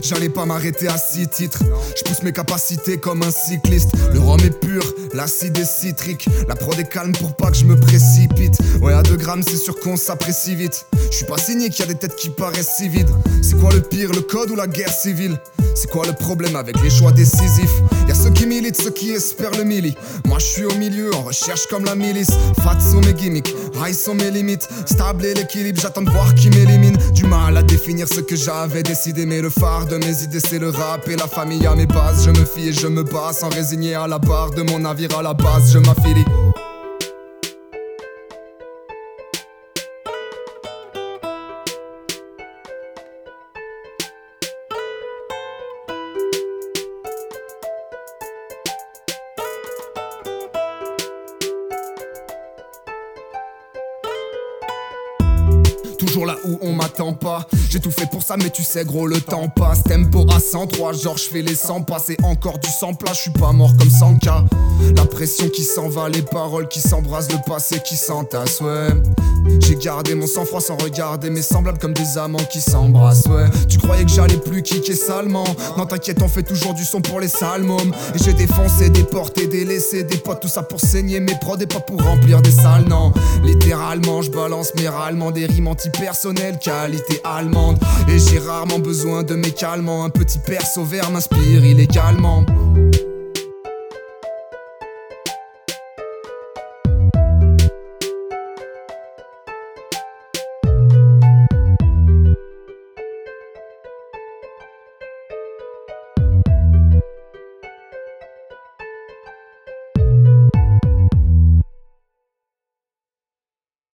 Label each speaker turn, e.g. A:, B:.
A: J'allais pas m'arrêter à six titres. Je pousse mes capacités comme un cycliste. Le rhum est pur, l'acide est citrique. La prod est calme pour pas que je me précipite. Ouais, à 2 grammes, c'est sûr qu'on s'apprécie vite. Je suis pas signé qu'il y a des têtes qui paraissent si vides. C'est quoi le pire, le code ou la guerre civile? C'est quoi le problème avec les choix décisifs? Y'a ceux qui espèrent le mili. Moi je suis au milieu, en recherche comme la milice. Fat sont mes gimmicks, high sont mes limites. Stable et l'équilibre, j'attends de voir qui m'élimine. Du mal à définir ce que j'avais décidé, mais le phare de mes idées c'est le rap et la famille à mes bases. Je me fie et je me bats sans résigner à la barre de mon navire à la base, je m'affilie. Toujours là où on m'attend pas. J'ai tout fait pour ça, mais tu sais, gros, le temps passe. Tempo à 103, genre je fais les 100 passer encore du 100 plat. Je suis pas mort comme 100K. La qui s'en va, les paroles qui s'embrassent, le passé qui s'entasse, ouais. J'ai gardé mon sang-froid sans regarder mes semblables comme des amants qui s'embrassent, ouais. Tu croyais que j'allais plus kicker salement. Non, t'inquiète, on fait toujours du son pour les salmums. Et j'ai défoncé, déporté, délaissé des potes, tout ça pour saigner mes prods et pas pour remplir des salles, non. Littéralement, je balance mes râlements, des rimes anti-personnelles, qualité allemande. Et j'ai rarement besoin de mes calmants. Un petit perso vert m'inspire illégalement.